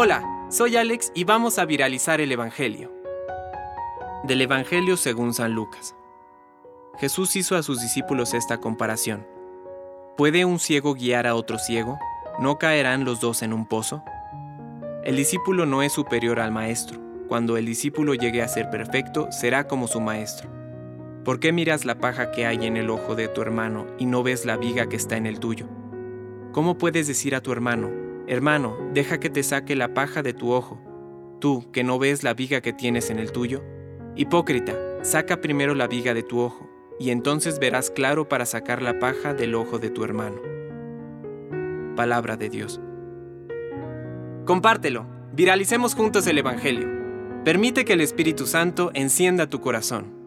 Hola, soy Alex y vamos a viralizar el Evangelio. Del Evangelio según San Lucas. Jesús hizo a sus discípulos esta comparación. ¿Puede un ciego guiar a otro ciego? ¿No caerán los dos en un pozo? El discípulo no es superior al maestro. Cuando el discípulo llegue a ser perfecto, será como su maestro. ¿Por qué miras la paja que hay en el ojo de tu hermano y no ves la viga que está en el tuyo? ¿Cómo puedes decir a tu hermano, hermano, deja que te saque la paja de tu ojo, tú que no ves la viga que tienes en el tuyo? Hipócrita, saca primero la viga de tu ojo, y entonces verás claro para sacar la paja del ojo de tu hermano. Palabra de Dios. Compártelo, viralicemos juntos el Evangelio. Permite que el Espíritu Santo encienda tu corazón.